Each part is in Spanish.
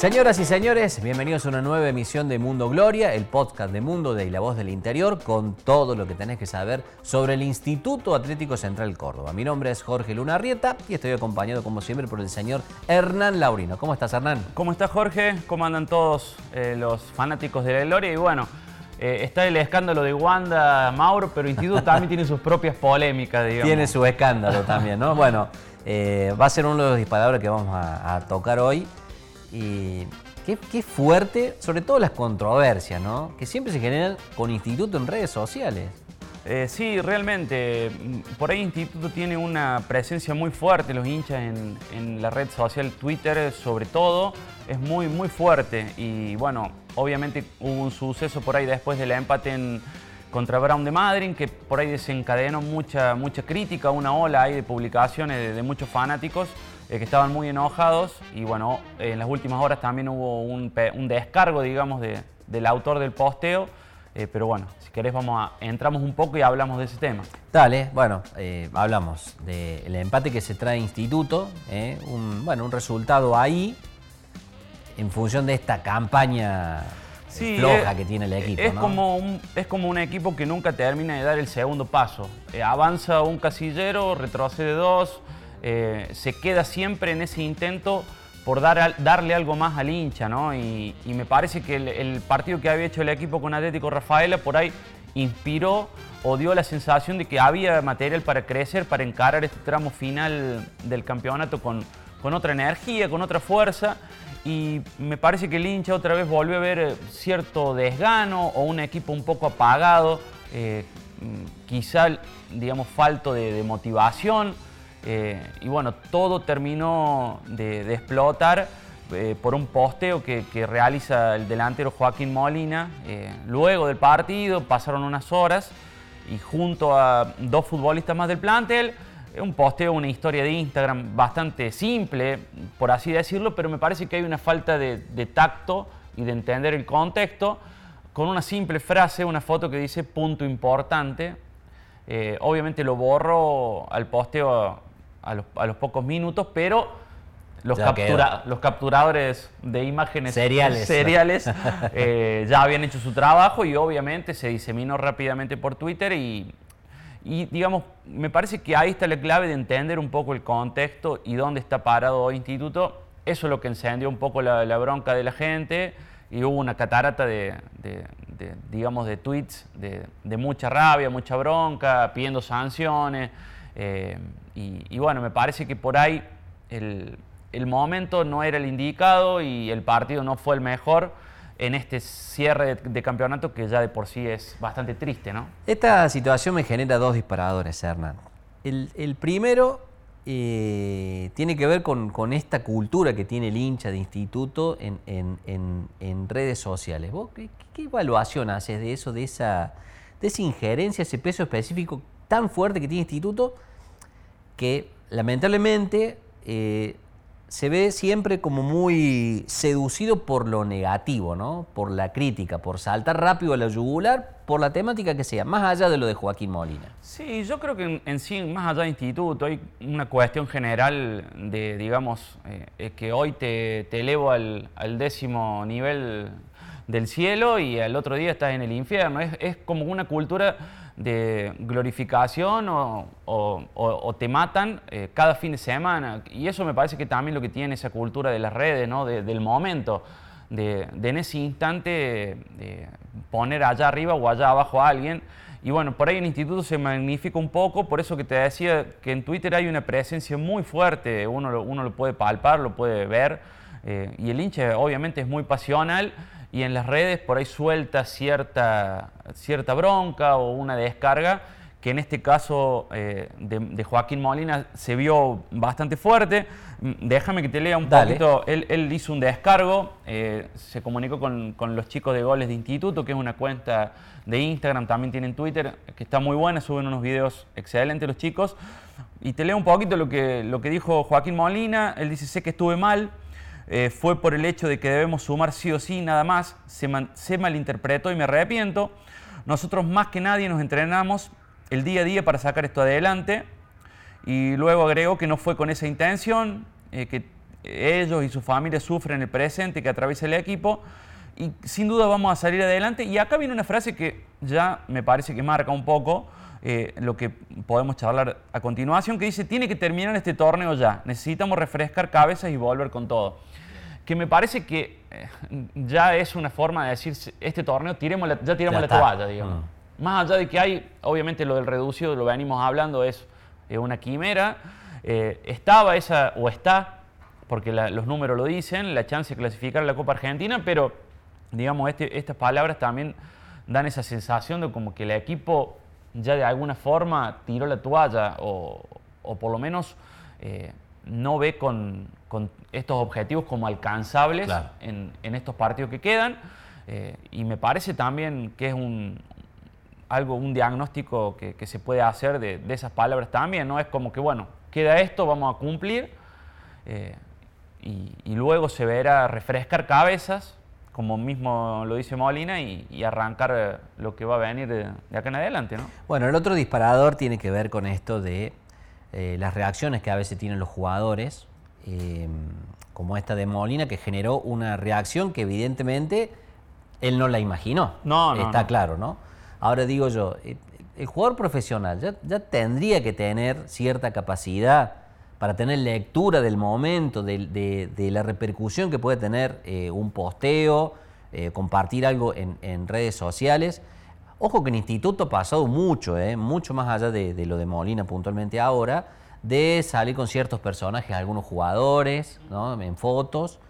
Señoras y señores, bienvenidos a una nueva emisión de Mundo Gloria, el podcast de Mundo de y la Voz del Interior, con todo lo que tenés que saber sobre el Instituto Atlético Central Córdoba. Mi nombre es Jorge Luna Rieta y estoy acompañado, como siempre, por el señor Hernán Laurino. ¿Cómo estás, Hernán? ¿Cómo estás, Jorge? ¿Cómo andan todos eh, los fanáticos de la Gloria? Y bueno, eh, está el escándalo de Wanda Mauro, pero el Instituto también tiene sus propias polémicas, digamos. Tiene su escándalo también, ¿no? Bueno, eh, va a ser uno de los disparadores que vamos a tocar hoy. Y qué, fuerte, sobre todo las controversias, ¿no? Que siempre se generan con Instituto en redes sociales. Eh, sí, realmente. Por ahí Instituto tiene una presencia muy fuerte, los hinchas en, la red social Twitter sobre todo, es muy, muy fuerte. Y bueno, obviamente hubo un suceso por ahí después del empate en, contra Brown de Madrid, que por ahí desencadenó mucha, mucha crítica, una ola ahí de publicaciones de muchos fanáticos. Eh, que estaban muy enojados y bueno, en las últimas horas también hubo un, descargo, digamos, del autor del posteo. Eh, pero bueno, si querés vamos a, entramos un poco y hablamos de ese tema. Dale, bueno, eh, hablamos del empate que se trae Instituto, un, bueno, un resultado ahí en función de esta campaña floja que tiene el equipo. Es, como un, es como un equipo que nunca termina de dar el segundo paso. avanza un casillero, retrocede dos, eh, se queda siempre en ese intento por dar, darle algo más al hincha, ¿no? Y, me parece que el, partido que había hecho el equipo con Atlético Rafaela por ahí inspiró o dio la sensación de que había material para crecer, para encarar este tramo final del campeonato con, con otra energía, con otra fuerza. Y me parece que el hincha otra vez volvió a ver eh, cierto desgano o un equipo un poco apagado, eh, mm, quizá, digamos, falto de motivación. Eh, y bueno, todo terminó de, explotar eh, por un posteo que, realiza el delantero Joaquín Molina. Eh, luego del partido pasaron unas horas y junto a dos futbolistas más del plantel, un posteo, una historia de Instagram bastante simple, por así decirlo, pero me parece que hay una falta de, de tacto y de entender el contexto con una simple frase, una foto que dice punto importante. obviamente lo borro al posteo a los, pocos minutos, pero los, los capturadores de imágenes seriales, eh, ya habían hecho su trabajo y obviamente se diseminó rápidamente por Twitter y, digamos, me parece que ahí está la clave de entender un poco el contexto y dónde está parado hoy Instituto. Eso es lo que encendió un poco la, bronca de la gente y hubo una catarata de, digamos, de tweets de, mucha rabia, mucha bronca, pidiendo sanciones. Eh, y, bueno, me parece que por ahí el, momento no era el indicado y el partido no fue el mejor en este cierre de, campeonato que ya de por sí es bastante triste, ¿no? Esta situación me genera dos disparadores, Hernán. El, primero eh, tiene que ver con, esta cultura que tiene el hincha de instituto en, redes sociales. ¿Vos qué, evaluación haces de eso, de esa, de esa injerencia, ese peso específico tan fuerte que tiene instituto? que lamentablemente eh, se ve siempre como muy seducido por lo negativo, ¿no? Por la crítica, por saltar rápido a la yugular, por la temática que sea, más allá de lo de Joaquín Molina. Sí, yo creo que en, sí, más allá de instituto, hay una cuestión general de, digamos, eh, que hoy te, elevo al, décimo nivel del cielo y al otro día estás en el infierno. Es, es como una cultura de glorificación o, te matan eh, cada fin de semana. Y eso me parece que también lo que tiene esa cultura de las redes, ¿no? del momento, de, en ese instante poner allá arriba o allá abajo a alguien. Y bueno, por ahí el instituto se magnifica un poco, por eso que te decía que en Twitter hay una presencia muy fuerte, uno lo, uno lo puede palpar, lo puede ver, eh, y el hincha obviamente es muy pasional y en las redes por ahí suelta cierta, cierta bronca o una descarga que en este caso eh, de, Joaquín Molina se vio bastante fuerte. Mm, déjame que te lea un poquito. Él, hizo un descargo, eh, se comunicó con, los chicos de Goles de Instituto, que es una cuenta de Instagram, también tienen Twitter, que está muy buena, suben unos videos excelentes los chicos. Y te leo un poquito lo que, lo que dijo Joaquín Molina. Él dice, sé que estuve mal, eh, fue por el hecho de que debemos sumar sí o sí, nada más. Se, se malinterpretó y me arrepiento. Nosotros más que nadie nos entrenamos el día a día para sacar esto adelante. Y luego agregó que no fue con esa intención, eh, que ellos y su familia sufren el presente que atraviesa el equipo. Y sin duda vamos a salir adelante. Y acá viene una frase que ya me parece que marca un poco eh, lo que podemos charlar a continuación, que dice, tiene que terminar este torneo ya. Necesitamos refrescar cabezas y volver con todo. Que me parece que eh, ya es una forma de decir, este torneo tiremos ya tiramos la toalla, digamos. Mm. Más allá de que hay, obviamente lo del reducido, lo venimos hablando, es una quimera. Eh, estaba esa, o está, porque los números lo dicen, la chance de clasificar a la Copa Argentina, pero digamos, este, estas palabras también dan esa sensación de como que el equipo ya de alguna forma tiró la toalla o, por lo menos eh, no ve con, estos objetivos como alcanzables en, estos partidos que quedan. Eh, y me parece también que es un, algo, un diagnóstico que, se puede hacer de, esas palabras también, ¿no? Es como que, bueno, queda esto, vamos a cumplir, eh, y, luego se verá refrescar cabezas, como mismo lo dice Molina, y, arrancar eh, lo que va a venir de, acá en adelante, ¿no? Bueno, el otro disparador tiene que ver con esto de eh, las reacciones que a veces tienen los jugadores, como esta de Molina, que generó una reacción que evidentemente él no la imaginó. No, no. Está claro, ¿no? Ahora digo yo, eh, el jugador profesional ya, tendría que tener cierta capacidad para tener lectura del momento, de, la repercusión que puede tener eh, un posteo, eh, compartir algo en, redes sociales. Ojo que en instituto ha pasado mucho, mucho más allá de, lo de Molina puntualmente ahora, de salir con ciertos personajes, algunos jugadores, en fotos.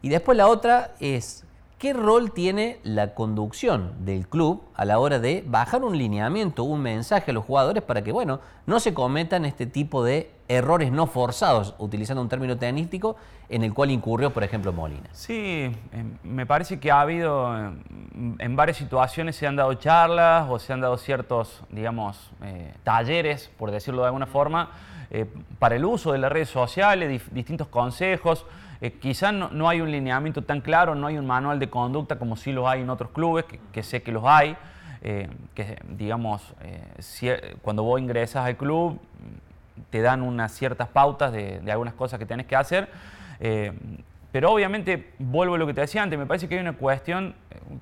Y después la otra es ¿Qué rol tiene la conducción del club a la hora de bajar un lineamiento, un mensaje a los jugadores para que, bueno, no se cometan este tipo de errores no forzados, utilizando un término tenístico, en el cual incurrió, por ejemplo, Molina? Sí, em, me parece que ha habido, em, en varias situaciones se han dado charlas o se han dado ciertos, digamos, eh, talleres, por decirlo de alguna forma, eh, para el uso de las redes sociales, distintos consejos. Eh, quizás no, hay un lineamiento tan claro, no hay un manual de conducta como sí lo hay en otros clubes, que, sé que los hay, eh, que digamos, cuando vos ingresas al club te dan unas ciertas pautas de, algunas cosas que tenés que hacer. pero obviamente, vuelvo a lo que te decía antes, me parece que hay una cuestión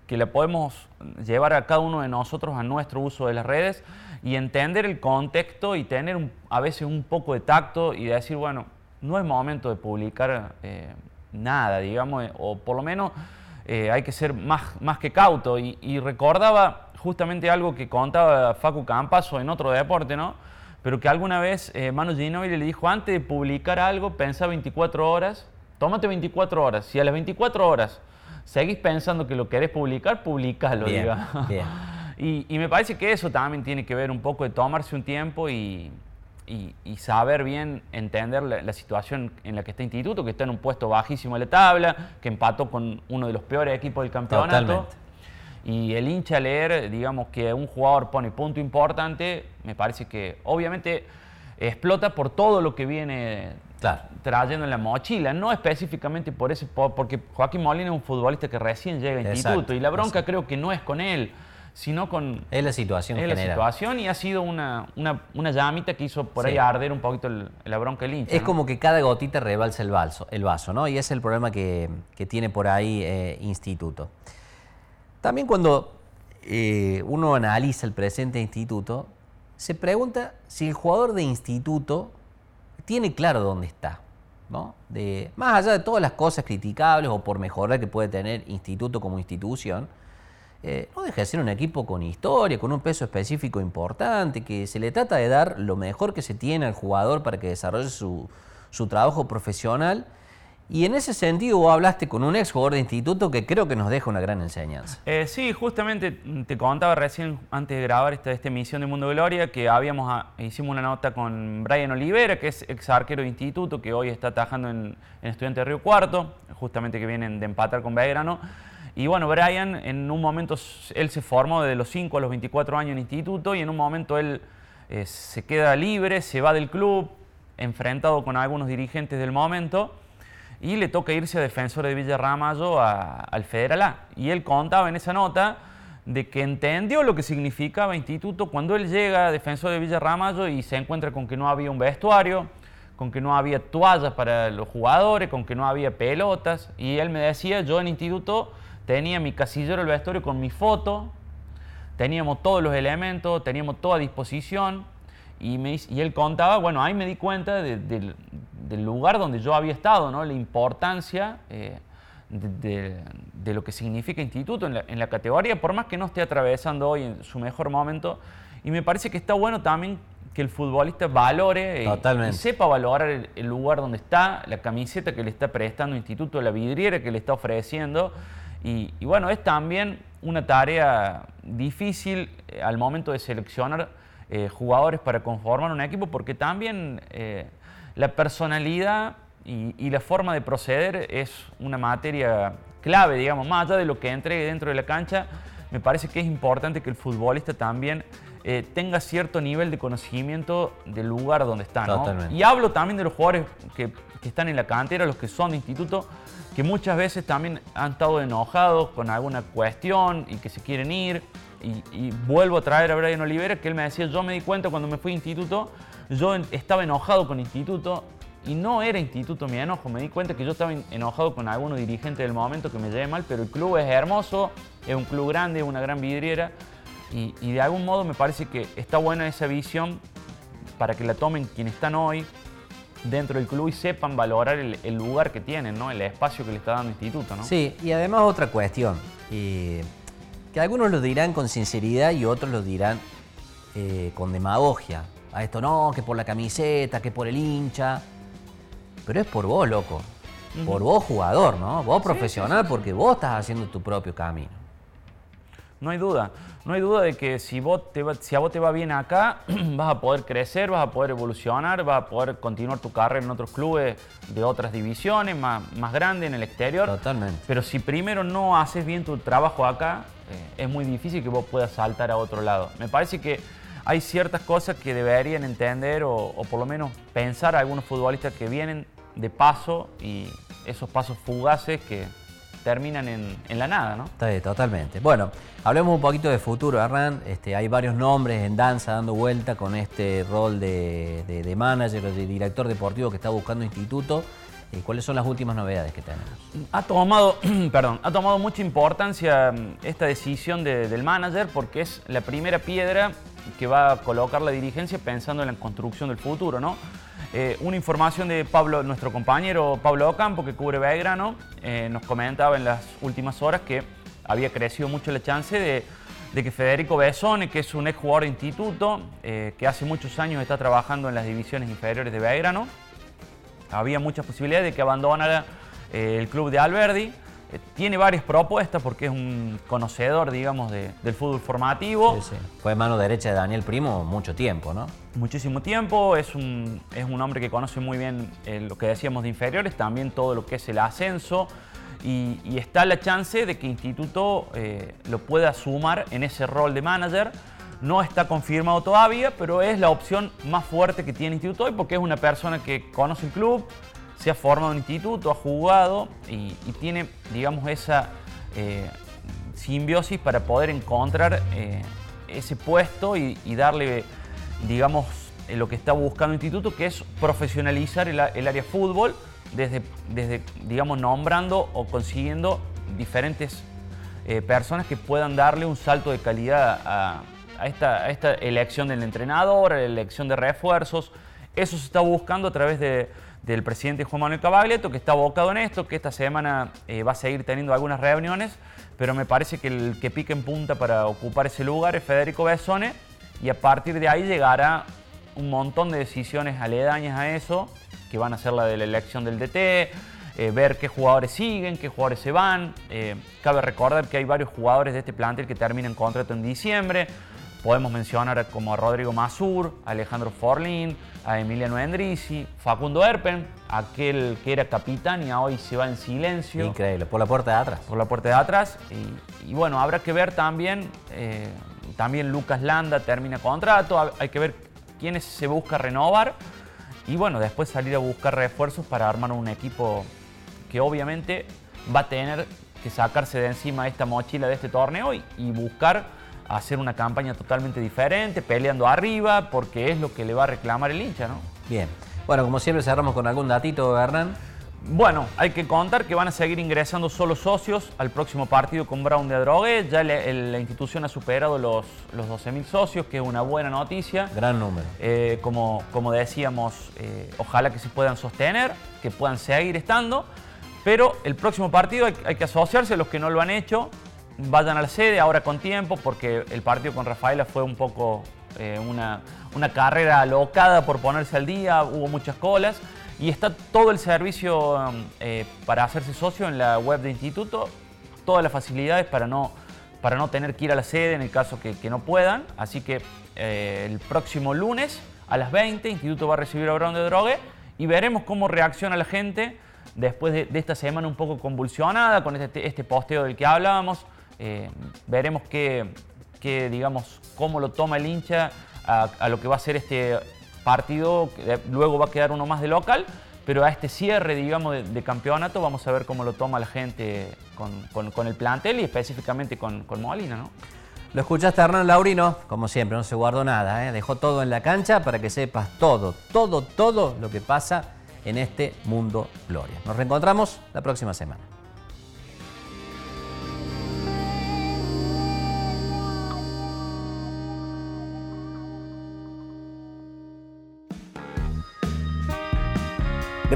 que la podemos llevar a cada uno de nosotros a nuestro uso de las redes y entender el contexto y tener a veces un poco de tacto y decir, bueno, no es momento de publicar eh, nada, digamos, eh, o por lo menos eh, hay que ser más, más que cauto. Y, recordaba justamente algo que contaba Facu Campaso en otro deporte, ¿no? Pero que alguna vez Manu Ginóbili le dijo, antes de publicar algo, pensá 24 horas, tómate 24 horas. Si a las 24 horas seguís pensando que lo querés publicar, publicalo, digamos. Y, y me parece que eso también tiene que ver un poco de tomarse un tiempo y, y, saber bien entender la, situación en la que está Instituto, que está en un puesto bajísimo de la tabla, que empató con uno de los peores equipos del campeonato. Y el hincha leer, digamos, que un jugador pone punto importante, me parece que obviamente explota por todo lo que viene trayendo en la mochila, no específicamente por ese, porque Joaquín Molina es un futbolista que recién llega a Instituto y la bronca creo que no es con él sino con... Es la situación Es la situación y ha sido una, una, llamita que hizo por ahí arder un poquito la bronca del hincha. Es como que cada gotita rebalsa el vaso, el vaso, ¿no? Y ese es el problema que, tiene por ahí eh, Instituto. También cuando eh, uno analiza el presente Instituto, se pregunta si el jugador de Instituto tiene claro dónde está. ¿no? Más allá de todas las cosas criticables o por mejorar que puede tener Instituto como institución, eh, no deja de ser un equipo con historia, con un peso específico importante, que se le trata de dar lo mejor que se tiene al jugador para que desarrolle su, trabajo profesional Y en ese sentido vos hablaste con un ex jugador de instituto que creo que nos deja una gran enseñanza. Eh, sí, justamente te contaba recién antes de grabar esta, esta emisión de Mundo Gloria que habíamos ah, hicimos una nota con Brian Olivera, que es ex arquero de instituto, que hoy está trabajando en, en Estudiante de Río Cuarto, justamente que vienen de empatar con Belgrano. Y bueno, Brian en un momento, él se formó desde los 5 a los 24 años en instituto y en un momento él eh, se queda libre, se va del club, enfrentado con algunos dirigentes del momento y le toca irse a defensor de Villa Ramallo al Federal A. Y él contaba en esa nota de que entendió lo que significaba instituto cuando él llega a defensor de Villa Ramallo y se encuentra con que no había un vestuario, con que no había toallas para los jugadores, con que no había pelotas. Y él me decía, yo en instituto tenía mi casillero del vestuario con mi foto, teníamos todos los elementos, teníamos toda a disposición. Y, me, y él contaba, bueno, ahí me di cuenta del lugar donde yo había estado, ¿no? la importancia eh, de, lo que significa instituto en la, categoría, por más que no esté atravesando hoy en su mejor momento. Y me parece que está bueno también que el futbolista valore eh, y, sepa valorar el, lugar donde está, la camiseta que le está prestando el instituto, la vidriera que le está ofreciendo. Y, y bueno, es también una tarea difícil eh, al momento de seleccionar eh, jugadores para conformar un equipo, porque también eh, la personalidad y, la forma de proceder es una materia clave, digamos, más allá de lo que entregue dentro de la cancha, me parece que es importante que el futbolista también tenga cierto nivel de conocimiento del lugar donde está. Y hablo también de los jugadores que, que están en la cantera, los que son de instituto, que muchas veces también han estado enojados con alguna cuestión y que se quieren ir. Y, vuelvo a traer a Brian Olivera, que él me decía, yo me di cuenta cuando me fui a instituto, yo estaba enojado con instituto y no era instituto mi enojo, me di cuenta que yo estaba enojado con algunos dirigentes del momento que me llevé mal, pero el club es hermoso, es un club grande, una gran vidriera y, y de algún modo me parece que está buena esa visión para que la tomen quienes están hoy, dentro del club y sepan valorar el, lugar que tienen, ¿no? el espacio que le está dando el instituto. ¿no? Sí, y además otra cuestión, que algunos lo dirán con sinceridad y otros lo dirán eh, con demagogia. A esto no, que por la camiseta, que por el hincha. Pero es por vos, loco. Por vos, jugador, ¿no? Vos profesional, porque vos estás haciendo tu propio camino. No hay duda. No hay duda de que si, vos te si a vos te va bien acá, vas a poder crecer, vas a poder evolucionar, vas a poder continuar tu carrera en otros clubes de otras divisiones, más, más grandes en el exterior. Totalmente. Pero si primero no haces bien tu trabajo acá, eh, es muy difícil que vos puedas saltar a otro lado. Me parece que hay ciertas cosas que deberían entender o, o por lo menos pensar algunos futbolistas que vienen de paso y esos pasos fugaces que terminan en, la nada, ¿no? totalmente. Bueno, hablemos un poquito de futuro, Hernán. Este, hay varios nombres en danza dando vuelta con este rol de, manager o de director deportivo que está buscando instituto. ¿Y ¿Cuáles son las últimas novedades que tenemos? Ha tomado, perdón, ha tomado mucha importancia mm, esta decisión del manager porque es la primera piedra que va a colocar la dirigencia pensando en la construcción del futuro, ¿no? Eh, una información de Pablo, nuestro compañero Pablo Ocampo, que cubre Belgrano, eh, nos comentaba en las últimas horas que había crecido mucho la chance de, que Federico Besone, que es un ex jugador de instituto, eh, que hace muchos años está trabajando en las divisiones inferiores de Belgrano, había muchas posibilidades de que abandonara el club de Alberdi. Eh, tiene varias propuestas porque es un conocedor, digamos, del fútbol formativo. Sí, sí. Fue mano derecha de Daniel Primo mucho tiempo, ¿no? Muchísimo tiempo, es un, es un hombre que conoce muy bien eh, lo que decíamos de inferiores, también todo lo que es el ascenso. Y, está la chance de que Instituto eh, lo pueda sumar en ese rol de manager. No está confirmado todavía, pero es la opción más fuerte que tiene Instituto hoy porque es una persona que conoce el club, se ha formado en instituto, ha jugado y, tiene, digamos, esa eh, simbiosis para poder encontrar eh, ese puesto y, darle, digamos, eh, lo que está buscando el instituto, que es profesionalizar el, área fútbol desde, desde, digamos, nombrando o consiguiendo diferentes personas que puedan darle un salto de calidad a, esta, a esta elección del entrenador, a la elección de refuerzos. Eso se está buscando a través de del presidente Juan Manuel Cavaglietto, que está abocado en esto, que esta semana eh, va a seguir teniendo algunas reuniones, pero me parece que el que pique en punta para ocupar ese lugar es Federico Besone, y a partir de ahí llegará un montón de decisiones aledañas a eso, que van a ser la de la elección del DT, eh, ver qué jugadores siguen, qué jugadores se van. Eh, cabe recordar que hay varios jugadores de este plantel que terminan contrato en diciembre. Podemos mencionar como a Rodrigo Mazur, a Alejandro Forlín, a Emiliano Endrisi, Facundo Erpen, aquel que era capitán y hoy se va en silencio. Increíble, por la puerta de atrás. Por la puerta de atrás. Y, bueno, habrá que ver también, también Lucas Landa termina contrato, hay que ver quiénes se busca renovar y bueno, después salir a buscar refuerzos para armar un equipo que obviamente va a tener que sacarse de encima esta mochila de este torneo y, buscar hacer una campaña totalmente diferente, peleando arriba, porque es lo que le va a reclamar el hincha, ¿no? Bien. Bueno, como siempre cerramos con algún datito, Hernán. Bueno, hay que contar que van a seguir ingresando solo socios al próximo partido con Brown de Adrogué. Ya la institución ha superado los, los 12.000 socios, que es una buena noticia. Gran número. Eh, como, como decíamos, eh, ojalá que se puedan sostener, que puedan seguir estando. Pero el próximo partido hay, que asociarse, los que no lo han hecho, vayan a la sede ahora con tiempo, porque el partido con Rafaela fue un poco eh, una, una carrera alocada por ponerse al día, hubo muchas colas. Y está todo el servicio eh, para hacerse socio en la web de instituto, todas las facilidades para no, para no tener que ir a la sede en el caso que, no puedan. Así que eh, el próximo lunes a las 20, Instituto va a recibir a Brown de Drogue y veremos cómo reacciona la gente después de, esta semana un poco convulsionada con este, este posteo del que hablábamos. Eh, veremos qué, digamos, cómo lo toma el hincha a, lo que va a ser este partido, luego va a quedar uno más de local, pero a este cierre, digamos, de, campeonato vamos a ver cómo lo toma la gente con, el plantel y específicamente con, Molina, ¿no? Lo escuchaste Hernán Laurino, como siempre, no se guardó nada, ¿eh? dejó todo en la cancha para que sepas todo, todo, todo lo que pasa en este mundo Gloria. Nos reencontramos la próxima semana.